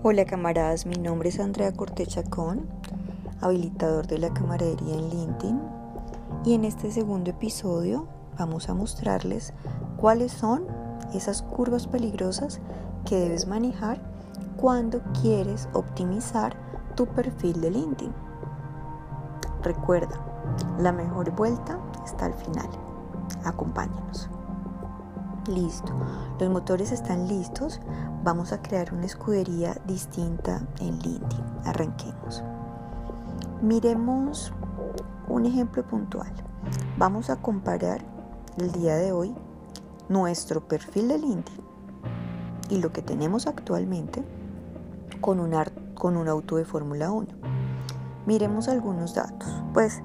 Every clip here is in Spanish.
Hola camaradas, mi nombre es Andrea Cortés habilitador de la camaradería en LinkedIn y en este segundo episodio vamos a mostrarles cuáles son esas curvas peligrosas que debes manejar cuando quieres optimizar tu perfil de LinkedIn. Recuerda, la mejor vuelta está al final. Acompáñanos. Listo, los motores están listos. Vamos a crear una escudería distinta en LinkedIn. Arranquemos. Miremos un ejemplo puntual. Vamos a comparar el día de hoy nuestro perfil de LinkedIn y lo que tenemos actualmente con un, con un auto de Fórmula 1. Miremos algunos datos. Pues,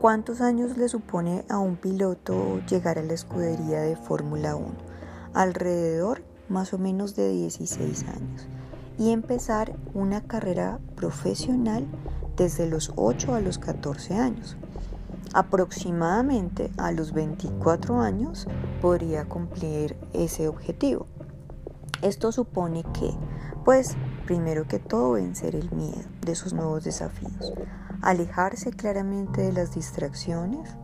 ¿cuántos años le supone a un piloto llegar a la escudería de Fórmula 1? alrededor más o menos de 16 años y empezar una carrera profesional desde los 8 a los 14 años. Aproximadamente a los 24 años podría cumplir ese objetivo. Esto supone que, pues, primero que todo vencer el miedo de sus nuevos desafíos, alejarse claramente de las distracciones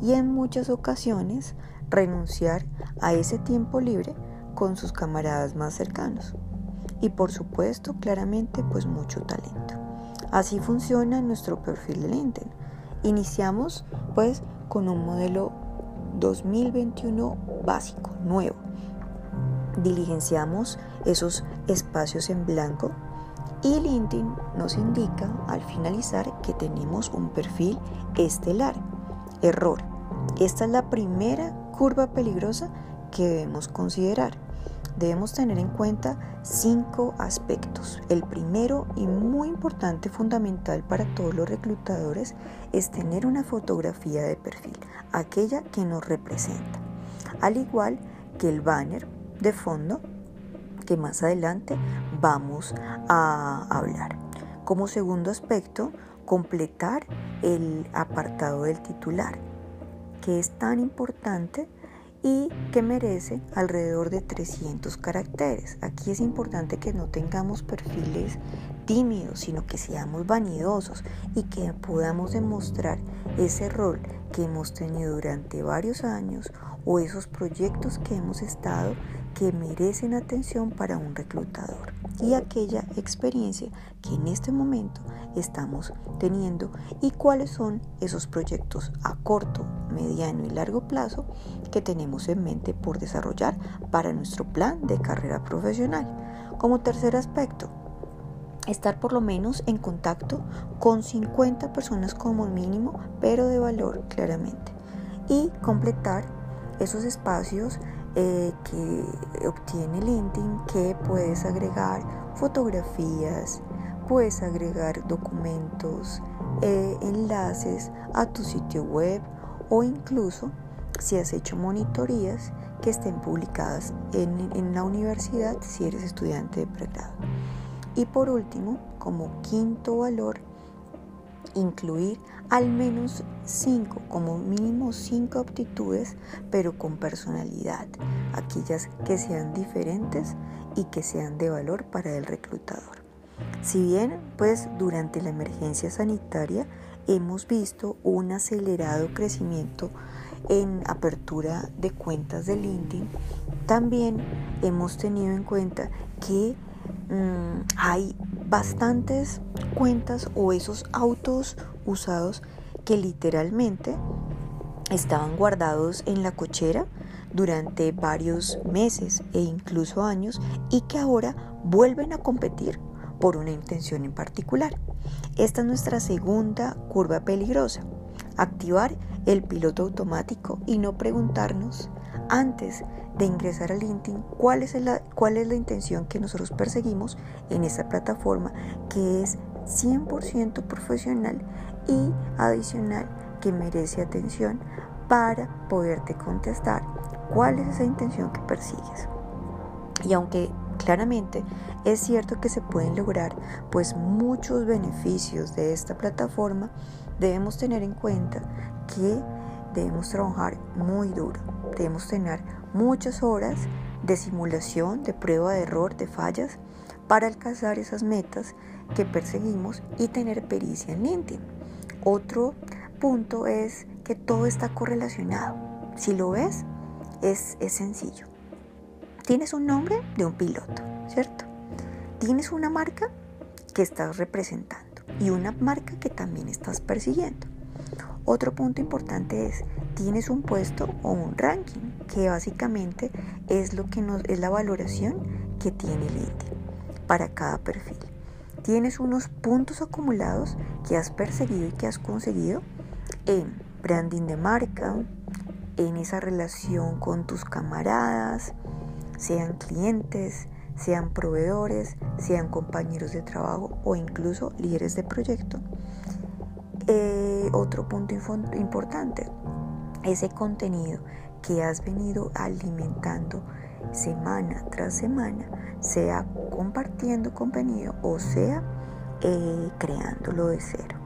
y en muchas ocasiones renunciar a ese tiempo libre con sus camaradas más cercanos. Y por supuesto, claramente, pues mucho talento. Así funciona nuestro perfil de LinkedIn. Iniciamos pues con un modelo 2021 básico, nuevo. Diligenciamos esos espacios en blanco y LinkedIn nos indica al finalizar que tenemos un perfil estelar. Error. Esta es la primera curva peligrosa que debemos considerar. Debemos tener en cuenta cinco aspectos. El primero y muy importante, fundamental para todos los reclutadores, es tener una fotografía de perfil, aquella que nos representa. Al igual que el banner de fondo, que más adelante vamos a hablar. Como segundo aspecto, completar el apartado del titular que es tan importante y que merece alrededor de 300 caracteres. Aquí es importante que no tengamos perfiles tímidos, sino que seamos vanidosos y que podamos demostrar ese rol que hemos tenido durante varios años o esos proyectos que hemos estado que merecen atención para un reclutador y aquella experiencia que en este momento estamos teniendo y cuáles son esos proyectos a corto, mediano y largo plazo que tenemos en mente por desarrollar para nuestro plan de carrera profesional. Como tercer aspecto, estar por lo menos en contacto con 50 personas como mínimo, pero de valor claramente. Y completar esos espacios eh, que obtiene LinkedIn que puedes agregar fotografías, puedes agregar documentos, eh, enlaces a tu sitio web o incluso si has hecho monitorías que estén publicadas en, en la universidad si eres estudiante de pregrado. Y por último, como quinto valor, incluir al menos cinco, como mínimo cinco aptitudes, pero con personalidad, aquellas que sean diferentes y que sean de valor para el reclutador. Si bien, pues durante la emergencia sanitaria hemos visto un acelerado crecimiento en apertura de cuentas de LinkedIn, también hemos tenido en cuenta que Mm, hay bastantes cuentas o esos autos usados que literalmente estaban guardados en la cochera durante varios meses e incluso años y que ahora vuelven a competir por una intención en particular. Esta es nuestra segunda curva peligrosa. Activar el piloto automático y no preguntarnos antes de ingresar a LinkedIn cuál es, la, cuál es la intención que nosotros perseguimos en esa plataforma que es 100% profesional y adicional que merece atención para poderte contestar cuál es esa intención que persigues. Y aunque claramente es cierto que se pueden lograr pues muchos beneficios de esta plataforma, debemos tener en cuenta que debemos trabajar muy duro, debemos tener muchas horas de simulación, de prueba de error, de fallas, para alcanzar esas metas que perseguimos y tener pericia en LinkedIn. Otro punto es que todo está correlacionado. Si lo ves, es, es sencillo. Tienes un nombre de un piloto, ¿cierto? Tienes una marca que estás representando y una marca que también estás persiguiendo. Otro punto importante es, tienes un puesto o un ranking, que básicamente es lo que nos es la valoración que tiene LinkedIn para cada perfil. Tienes unos puntos acumulados que has perseguido y que has conseguido en branding de marca, en esa relación con tus camaradas, sean clientes, sean proveedores, sean compañeros de trabajo o incluso líderes de proyecto. Eh, otro punto importante, ese contenido que has venido alimentando semana tras semana, sea compartiendo contenido o sea eh, creándolo de cero.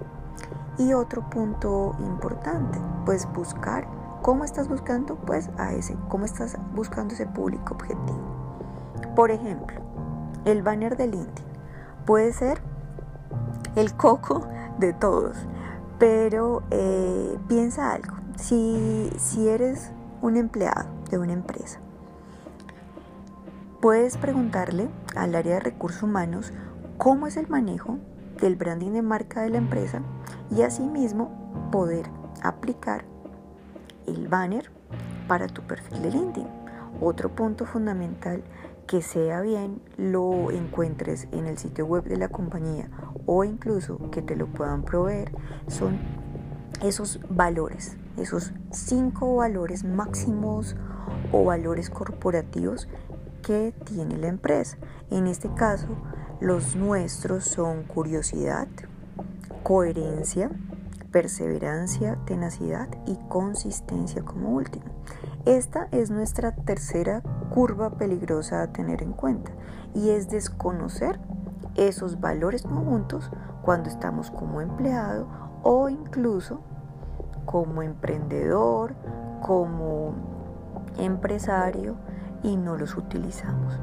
Y otro punto importante, pues buscar cómo estás buscando, pues a ese, cómo estás buscando ese público objetivo. Por ejemplo, el banner de LinkedIn puede ser el coco de todos. Pero eh, piensa algo, si, si eres un empleado de una empresa, puedes preguntarle al área de recursos humanos cómo es el manejo del branding de marca de la empresa y asimismo poder aplicar el banner para tu perfil de LinkedIn. Otro punto fundamental que sea bien lo encuentres en el sitio web de la compañía o incluso que te lo puedan proveer son esos valores, esos cinco valores máximos o valores corporativos que tiene la empresa. En este caso, los nuestros son curiosidad, coherencia, perseverancia, tenacidad y consistencia como último. Esta es nuestra tercera curva peligrosa a tener en cuenta y es desconocer esos valores conjuntos cuando estamos como empleado o incluso como emprendedor, como empresario y no los utilizamos.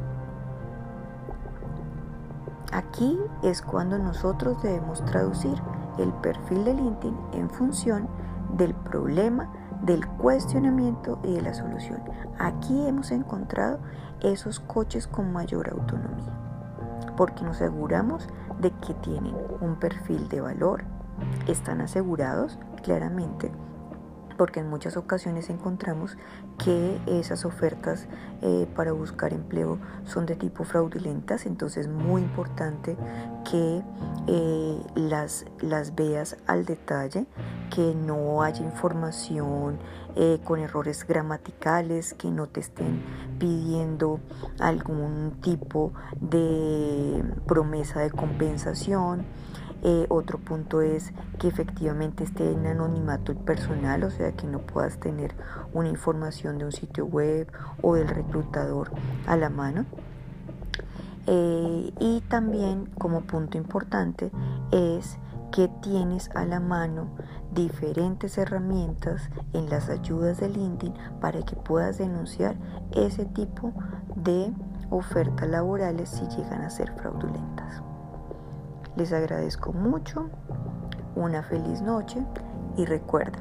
Aquí es cuando nosotros debemos traducir el perfil de LinkedIn en función del problema del cuestionamiento y de la solución. Aquí hemos encontrado esos coches con mayor autonomía, porque nos aseguramos de que tienen un perfil de valor, están asegurados claramente porque en muchas ocasiones encontramos que esas ofertas eh, para buscar empleo son de tipo fraudulentas, entonces es muy importante que eh, las, las veas al detalle, que no haya información eh, con errores gramaticales, que no te estén pidiendo algún tipo de promesa de compensación. Eh, otro punto es que efectivamente esté en anonimato el personal, o sea que no puedas tener una información de un sitio web o del reclutador a la mano. Eh, y también como punto importante es que tienes a la mano diferentes herramientas en las ayudas de LinkedIn para que puedas denunciar ese tipo de ofertas laborales si llegan a ser fraudulentas. Les agradezco mucho, una feliz noche y recuerda,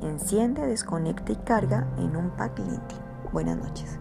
enciende, desconecta y carga en un pack LinkedIn. Buenas noches.